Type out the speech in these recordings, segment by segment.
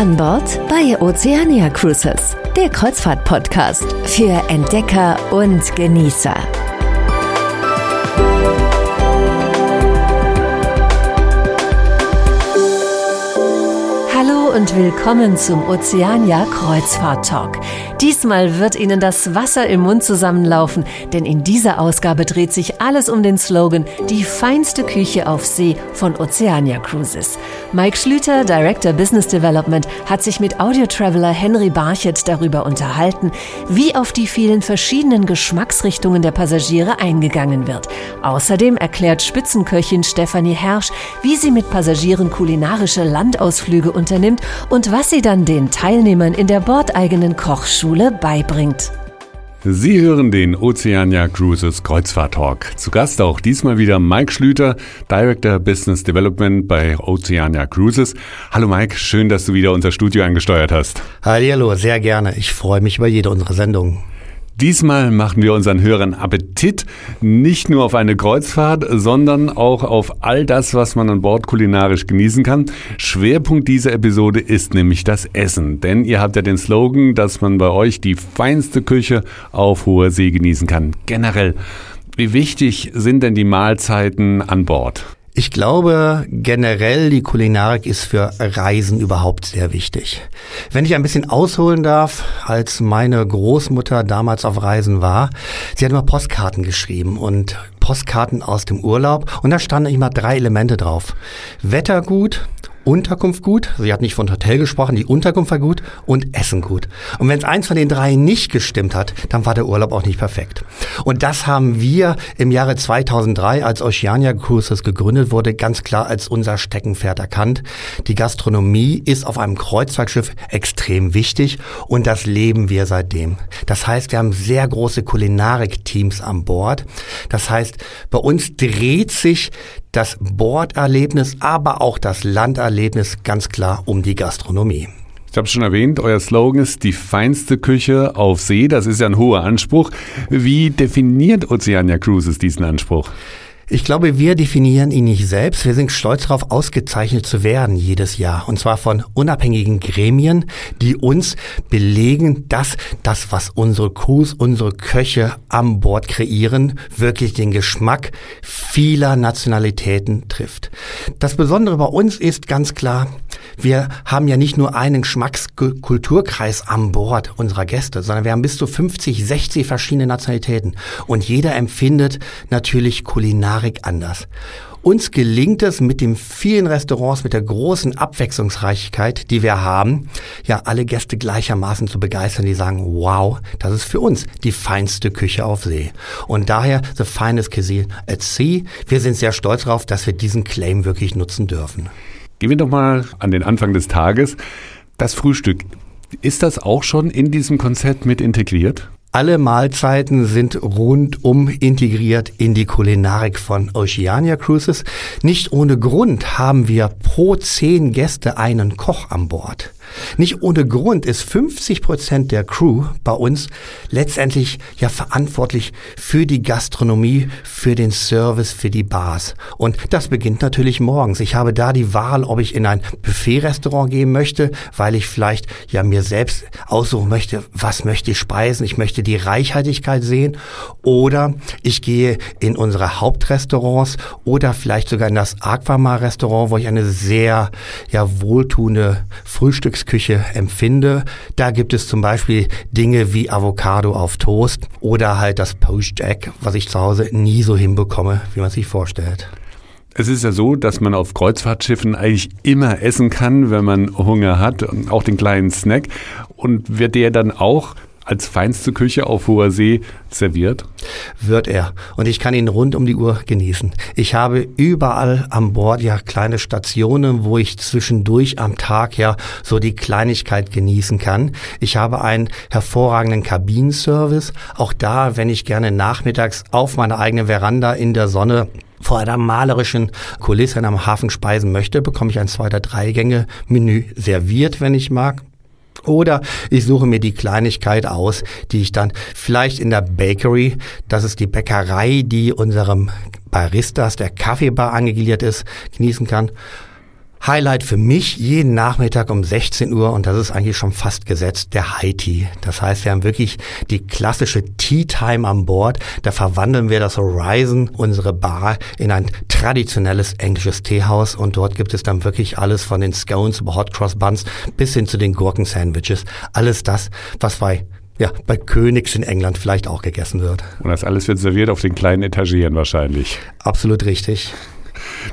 An Bord bei Oceania Cruises, der Kreuzfahrt-Podcast für Entdecker und Genießer. Hallo und willkommen zum Oceania Kreuzfahrt Talk. Diesmal wird Ihnen das Wasser im Mund zusammenlaufen, denn in dieser Ausgabe dreht sich alles um den Slogan Die feinste Küche auf See von Oceania Cruises. Mike Schlüter, Director Business Development, hat sich mit Audio-Traveler Henry Barchet darüber unterhalten, wie auf die vielen verschiedenen Geschmacksrichtungen der Passagiere eingegangen wird. Außerdem erklärt Spitzenköchin Stefanie Hersch, wie sie mit Passagieren kulinarische Landausflüge unternimmt und was sie dann den Teilnehmern in der bordeigenen Kochschule Schule beibringt. Sie hören den Oceania Cruises Kreuzfahrt Talk. Zu Gast auch diesmal wieder Mike Schlüter, Director Business Development bei Oceania Cruises. Hallo Mike, schön, dass du wieder unser Studio angesteuert hast. Hallo, sehr gerne. Ich freue mich über jede unserer Sendungen. Diesmal machen wir unseren Hörern Appetit nicht nur auf eine Kreuzfahrt, sondern auch auf all das, was man an Bord kulinarisch genießen kann. Schwerpunkt dieser Episode ist nämlich das Essen, denn ihr habt ja den Slogan, dass man bei euch die feinste Küche auf hoher See genießen kann. Generell, wie wichtig sind denn die Mahlzeiten an Bord? Ich glaube, generell die Kulinarik ist für Reisen überhaupt sehr wichtig. Wenn ich ein bisschen ausholen darf, als meine Großmutter damals auf Reisen war, sie hat immer Postkarten geschrieben und Postkarten aus dem Urlaub und da standen immer drei Elemente drauf. Wetter gut, Unterkunft gut, sie hat nicht von Hotel gesprochen, die Unterkunft war gut und Essen gut. Und wenn es eins von den drei nicht gestimmt hat, dann war der Urlaub auch nicht perfekt. Und das haben wir im Jahre 2003, als Oceania Cruises gegründet wurde, ganz klar als unser Steckenpferd erkannt. Die Gastronomie ist auf einem Kreuzfahrtschiff extrem wichtig und das leben wir seitdem. Das heißt, wir haben sehr große Kulinarik-Teams an Bord. Das heißt, bei uns dreht sich das Borderlebnis, aber auch das Landerlebnis ganz klar um die Gastronomie. Ich habe schon erwähnt, euer Slogan ist die feinste Küche auf See. Das ist ja ein hoher Anspruch. Wie definiert Oceania Cruises diesen Anspruch? Ich glaube, wir definieren ihn nicht selbst. Wir sind stolz darauf, ausgezeichnet zu werden jedes Jahr. Und zwar von unabhängigen Gremien, die uns belegen, dass das, was unsere Crews, unsere Köche am Bord kreieren, wirklich den Geschmack vieler Nationalitäten trifft. Das Besondere bei uns ist ganz klar, wir haben ja nicht nur einen Geschmackskulturkreis an Bord unserer Gäste, sondern wir haben bis zu 50, 60 verschiedene Nationalitäten. Und jeder empfindet natürlich Kulinarik anders. Uns gelingt es mit den vielen Restaurants, mit der großen Abwechslungsreichkeit, die wir haben, ja, alle Gäste gleichermaßen zu begeistern, die sagen, wow, das ist für uns die feinste Küche auf See. Und daher the finest cuisine at sea. Wir sind sehr stolz darauf, dass wir diesen Claim wirklich nutzen dürfen. Gehen wir doch mal an den Anfang des Tages. Das Frühstück, ist das auch schon in diesem Konzept mit integriert? Alle Mahlzeiten sind rundum integriert in die Kulinarik von Oceania Cruises. Nicht ohne Grund haben wir pro zehn Gäste einen Koch an Bord. Nicht ohne Grund ist 50 Prozent der Crew bei uns letztendlich ja verantwortlich für die Gastronomie, für den Service, für die Bars. Und das beginnt natürlich morgens. Ich habe da die Wahl, ob ich in ein Buffet-Restaurant gehen möchte, weil ich vielleicht ja mir selbst aussuchen möchte, was möchte ich speisen. Ich möchte die Reichhaltigkeit sehen. Oder ich gehe in unsere Hauptrestaurants oder vielleicht sogar in das Aquamar-Restaurant, wo ich eine sehr ja wohltuende Frühstücks Frühstücksküche empfinde. Da gibt es zum Beispiel Dinge wie Avocado auf Toast oder halt das Poached Egg, was ich zu Hause nie so hinbekomme, wie man sich vorstellt. Es ist ja so, dass man auf Kreuzfahrtschiffen eigentlich immer essen kann, wenn man Hunger hat, auch den kleinen Snack. Und wird der dann auch als feinste Küche auf hoher See serviert? Wird er. Und ich kann ihn rund um die Uhr genießen. Ich habe überall an Bord ja kleine Stationen, wo ich zwischendurch am Tag ja so die Kleinigkeit genießen kann. Ich habe einen hervorragenden Kabinenservice. Auch da, wenn ich gerne nachmittags auf meiner eigenen Veranda in der Sonne vor einer malerischen Kulisse am Hafen speisen möchte, bekomme ich ein zwei- oder drei Gänge Menü serviert, wenn ich mag. Oder ich suche mir die Kleinigkeit aus, die ich dann vielleicht in der Bakery, das ist die Bäckerei, die unserem Baristas der Kaffeebar angegliedert ist, genießen kann. Highlight für mich jeden Nachmittag um 16 Uhr, und das ist eigentlich schon fast gesetzt, der High Tea. Das heißt, wir haben wirklich die klassische Tea Time an Bord. Da verwandeln wir das Horizon, unsere Bar, in ein traditionelles englisches Teehaus und dort gibt es dann wirklich alles von den Scones über Hot Cross Buns bis hin zu den Gurken-Sandwiches. Alles das, was bei ja, bei Königs in England vielleicht auch gegessen wird. Und das alles wird serviert auf den kleinen Etagieren wahrscheinlich. Absolut richtig.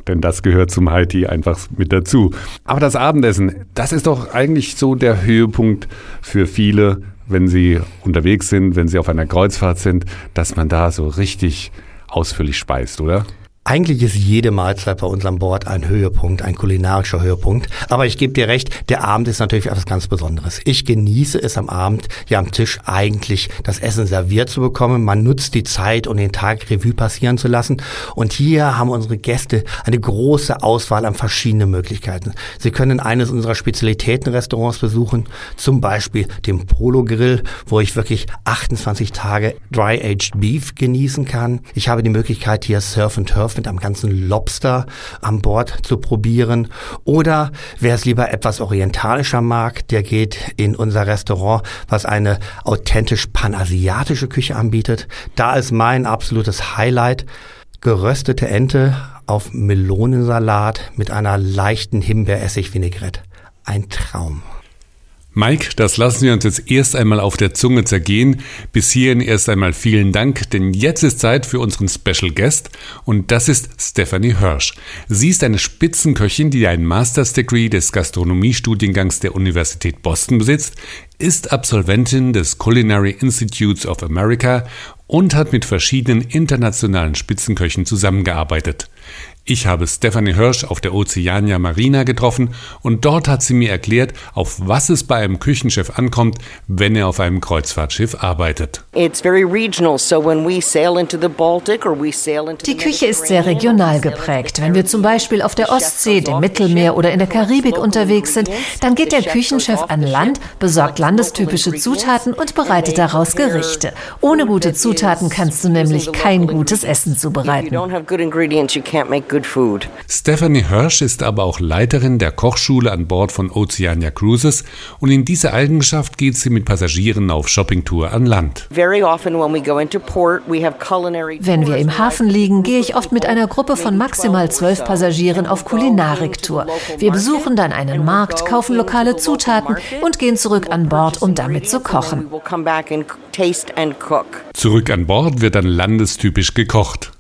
Denn das gehört zum Haiti einfach mit dazu. Aber das Abendessen, das ist doch eigentlich so der Höhepunkt für viele, wenn sie unterwegs sind, wenn sie auf einer Kreuzfahrt sind, dass man da so richtig ausführlich speist, oder? Eigentlich ist jede Mahlzeit bei uns an Bord ein Höhepunkt, ein kulinarischer Höhepunkt. Aber ich gebe dir recht, der Abend ist natürlich etwas ganz Besonderes. Ich genieße es am Abend, ja am Tisch eigentlich das Essen serviert zu bekommen. Man nutzt die Zeit, um den Tag Revue passieren zu lassen. Und hier haben unsere Gäste eine große Auswahl an verschiedenen Möglichkeiten. Sie können eines unserer Spezialitätenrestaurants besuchen, zum Beispiel den Polo Grill, wo ich wirklich 28 Tage Dry-Aged Beef genießen kann. Ich habe die Möglichkeit, hier Surf and Turf mit einem ganzen Lobster an Bord zu probieren. Oder wer es lieber etwas orientalischer mag, der geht in unser Restaurant, was eine authentisch panasiatische Küche anbietet. Da ist mein absolutes Highlight geröstete Ente auf Melonensalat mit einer leichten Himbeeressig-Vinaigrette. Ein Traum. Mike, das lassen wir uns jetzt erst einmal auf der Zunge zergehen. Bis hierhin erst einmal vielen Dank, denn jetzt ist Zeit für unseren Special Guest und das ist Stephanie Hirsch. Sie ist eine Spitzenköchin, die einen Master's Degree des Gastronomiestudiengangs der Universität Boston besitzt, ist Absolventin des Culinary Institutes of America und hat mit verschiedenen internationalen Spitzenköchen zusammengearbeitet. Ich habe Stephanie Hirsch auf der Oceania Marina getroffen und dort hat sie mir erklärt, auf was es bei einem Küchenchef ankommt, wenn er auf einem Kreuzfahrtschiff arbeitet. Die Küche ist sehr regional geprägt. Wenn wir zum Beispiel auf der Ostsee, dem Mittelmeer oder in der Karibik unterwegs sind, dann geht der Küchenchef an Land, besorgt landestypische Zutaten und bereitet daraus Gerichte. Ohne gute Zutaten kannst du nämlich kein gutes Essen zubereiten. Stephanie Hirsch ist aber auch Leiterin der Kochschule an Bord von Oceania Cruises und in dieser Eigenschaft geht sie mit Passagieren auf Shoppingtour an Land. Wenn wir im Hafen liegen, gehe ich oft mit einer Gruppe von maximal zwölf Passagieren auf Kulinariktour. Wir besuchen dann einen Markt, kaufen lokale Zutaten und gehen zurück an Bord, um damit zu kochen. Zurück an Bord wird dann landestypisch gekocht.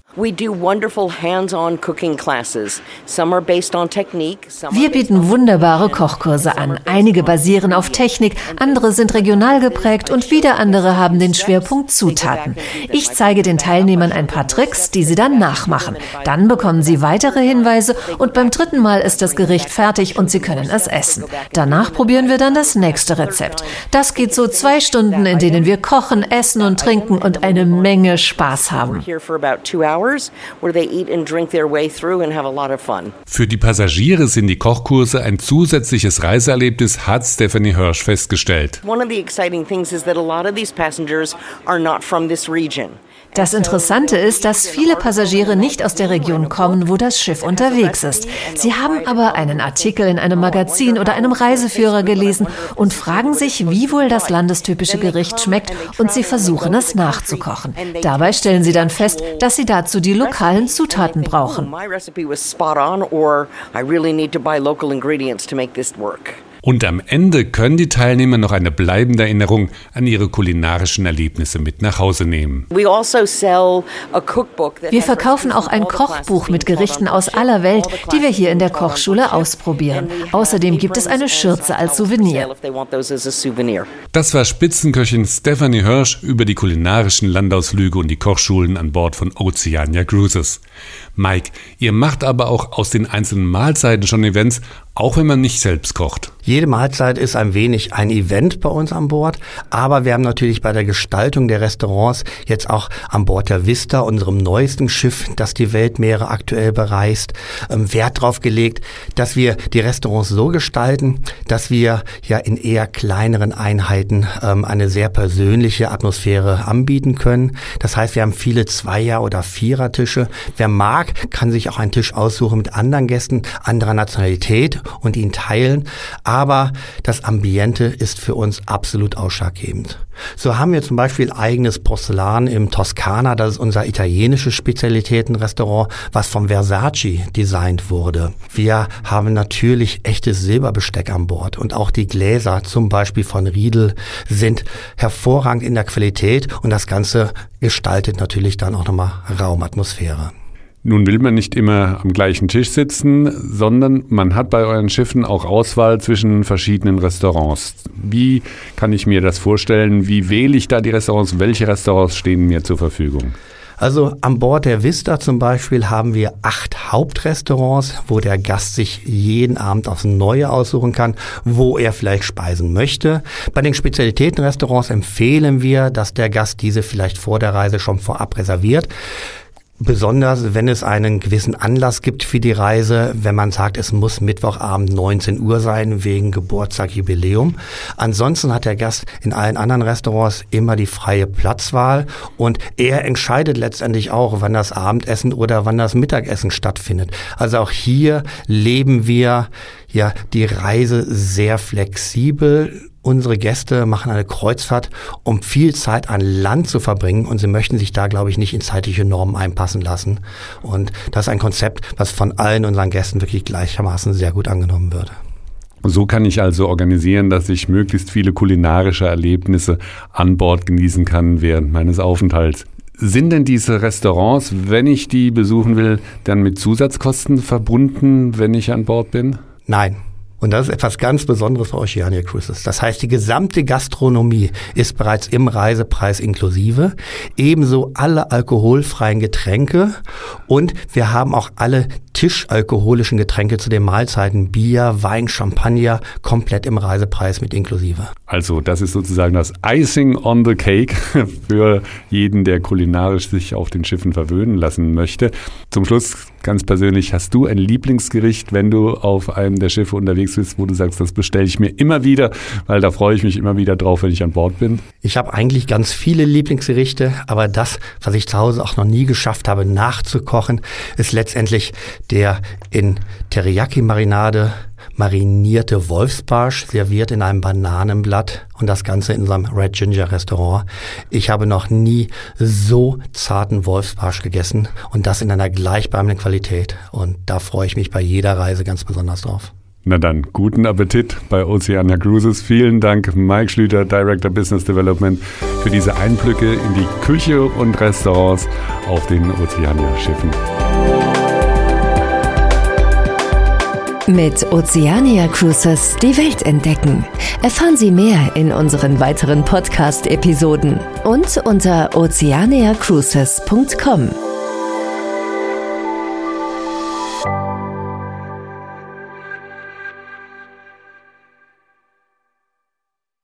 Wir bieten wunderbare Kochkurse an. Einige basieren auf Technik, andere sind regional geprägt und wieder andere haben den Schwerpunkt Zutaten. Ich zeige den Teilnehmern ein paar Tricks, die sie dann nachmachen. Dann bekommen sie weitere Hinweise und beim dritten Mal ist das Gericht fertig und sie können es essen. Danach probieren wir dann das nächste Rezept. Das geht so zwei Stunden, in denen wir kochen, essen und trinken und eine Menge Spaß haben hours where they eat and drink their way through and have a lot of fun. Für die Passagiere sind die Kochkurse ein zusätzliches Reiseerlebnis, hat Stephanie Hirsch festgestellt. One of the exciting things is that a lot of these passengers are not from this region. Das Interessante ist, dass viele Passagiere nicht aus der Region kommen, wo das Schiff unterwegs ist. Sie haben aber einen Artikel in einem Magazin oder einem Reiseführer gelesen und fragen sich, wie wohl das landestypische Gericht schmeckt und sie versuchen es nachzukochen. Dabei stellen sie dann fest, dass sie dazu die lokalen Zutaten brauchen. Und am Ende können die Teilnehmer noch eine bleibende Erinnerung an ihre kulinarischen Erlebnisse mit nach Hause nehmen. Also wir verkaufen auch ein Kochbuch mit Gerichten aus aller Welt, die wir hier in der Kochschule ausprobieren. Außerdem gibt es eine Schürze als Souvenir. Das war Spitzenköchin Stephanie Hirsch über die kulinarischen Landausflüge und die Kochschulen an Bord von Oceania Cruises. Mike, ihr macht aber auch aus den einzelnen Mahlzeiten schon Events, Auch wenn man nicht selbst kocht. Jede Mahlzeit ist ein wenig ein Event bei uns an Bord, aber wir haben natürlich bei der Gestaltung der Restaurants jetzt auch an Bord der Vista, unserem neuesten Schiff, das die Weltmeere aktuell bereist, ähm, Wert darauf gelegt, dass wir die Restaurants so gestalten, dass wir ja in eher kleineren Einheiten ähm, eine sehr persönliche Atmosphäre anbieten können. Das heißt, wir haben viele Zweier- oder Vierertische. Wer mag, kann sich auch einen Tisch aussuchen mit anderen Gästen anderer Nationalität und ihn teilen aber das Ambiente ist für uns absolut ausschlaggebend. So haben wir zum Beispiel eigenes Porzellan im Toskana, das ist unser italienisches Spezialitätenrestaurant, was vom Versace designt wurde. Wir haben natürlich echtes Silberbesteck an Bord und auch die Gläser, zum Beispiel von Riedel, sind hervorragend in der Qualität und das Ganze gestaltet natürlich dann auch nochmal Raumatmosphäre. Nun will man nicht immer am gleichen Tisch sitzen, sondern man hat bei euren Schiffen auch Auswahl zwischen verschiedenen Restaurants. Wie kann ich mir das vorstellen? Wie wähle ich da die Restaurants? Welche Restaurants stehen mir zur Verfügung? Also an Bord der Vista zum Beispiel haben wir acht Hauptrestaurants, wo der Gast sich jeden Abend aufs Neue aussuchen kann, wo er vielleicht speisen möchte. Bei den Spezialitätenrestaurants empfehlen wir, dass der Gast diese vielleicht vor der Reise schon vorab reserviert. Besonders wenn es einen gewissen Anlass gibt für die Reise, wenn man sagt, es muss Mittwochabend 19 Uhr sein wegen Geburtstag, Jubiläum. Ansonsten hat der Gast in allen anderen Restaurants immer die freie Platzwahl und er entscheidet letztendlich auch, wann das Abendessen oder wann das Mittagessen stattfindet. Also auch hier leben wir ja die Reise sehr flexibel Unsere Gäste machen eine Kreuzfahrt, um viel Zeit an Land zu verbringen und sie möchten sich da, glaube ich, nicht in zeitliche Normen einpassen lassen. Und das ist ein Konzept, was von allen unseren Gästen wirklich gleichermaßen sehr gut angenommen wird. So kann ich also organisieren, dass ich möglichst viele kulinarische Erlebnisse an Bord genießen kann während meines Aufenthalts. Sind denn diese Restaurants, wenn ich die besuchen will, dann mit Zusatzkosten verbunden, wenn ich an Bord bin? Nein, und das ist etwas ganz Besonderes für Oceania Cruises. Das heißt, die gesamte Gastronomie ist bereits im Reisepreis inklusive. Ebenso alle alkoholfreien Getränke. Und wir haben auch alle tischalkoholischen Getränke zu den Mahlzeiten, Bier, Wein, Champagner, komplett im Reisepreis mit inklusive. Also das ist sozusagen das Icing on the Cake für jeden, der kulinarisch sich auf den Schiffen verwöhnen lassen möchte. Zum Schluss ganz persönlich, hast du ein Lieblingsgericht, wenn du auf einem der Schiffe unterwegs bist, wo du sagst, das bestelle ich mir immer wieder, weil da freue ich mich immer wieder drauf, wenn ich an Bord bin? Ich habe eigentlich ganz viele Lieblingsgerichte, aber das, was ich zu Hause auch noch nie geschafft habe nachzukochen, ist letztendlich der in Teriyaki-Marinade marinierte Wolfsbarsch, serviert in einem Bananenblatt und das Ganze in unserem Red Ginger Restaurant. Ich habe noch nie so zarten Wolfsbarsch gegessen und das in einer gleichbleibenden Qualität. Und da freue ich mich bei jeder Reise ganz besonders drauf. Na dann, guten Appetit bei Oceania Cruises. Vielen Dank, Mike Schlüter, Director Business Development, für diese Einblicke in die Küche und Restaurants auf den Oceania-Schiffen. Mit Oceania Cruises die Welt entdecken. Erfahren Sie mehr in unseren weiteren Podcast-Episoden und unter oceaniacruises.com.